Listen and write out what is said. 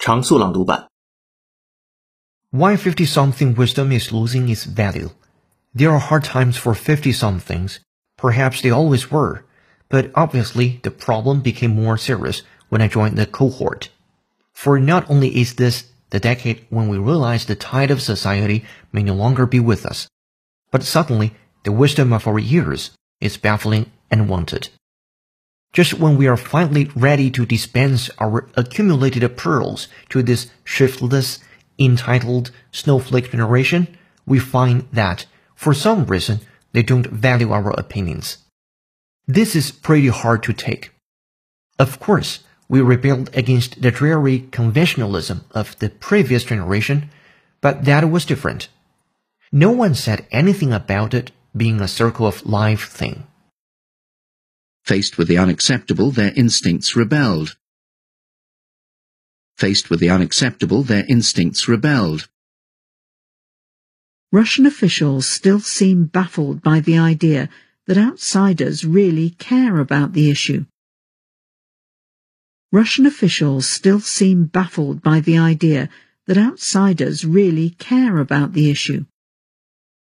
常速朗读版。Why 50 something wisdom is losing its value. There are hard times for 50 somethings. Perhaps they always were. But obviously, the problem became more serious when I joined the cohort. For not only is this the decade when we realize the tide of society may no longer be with us, but suddenly the wisdom of our years is baffling and wanted. Just when we are finally ready to dispense our accumulated pearls to this shiftless, entitled snowflake generation, we find that, for some reason, they don't value our opinions. This is pretty hard to take. Of course, we rebelled against the dreary conventionalism of the previous generation, but that was different. No one said anything about it being a circle of life thing. Faced with the unacceptable, their instincts rebelled. Faced with the unacceptable, their instincts rebelled. Russian officials still seem baffled by the idea that outsiders really care about the issue. Russian officials still seem baffled by the idea that outsiders really care about the issue.